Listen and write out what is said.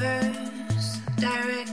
reverse direct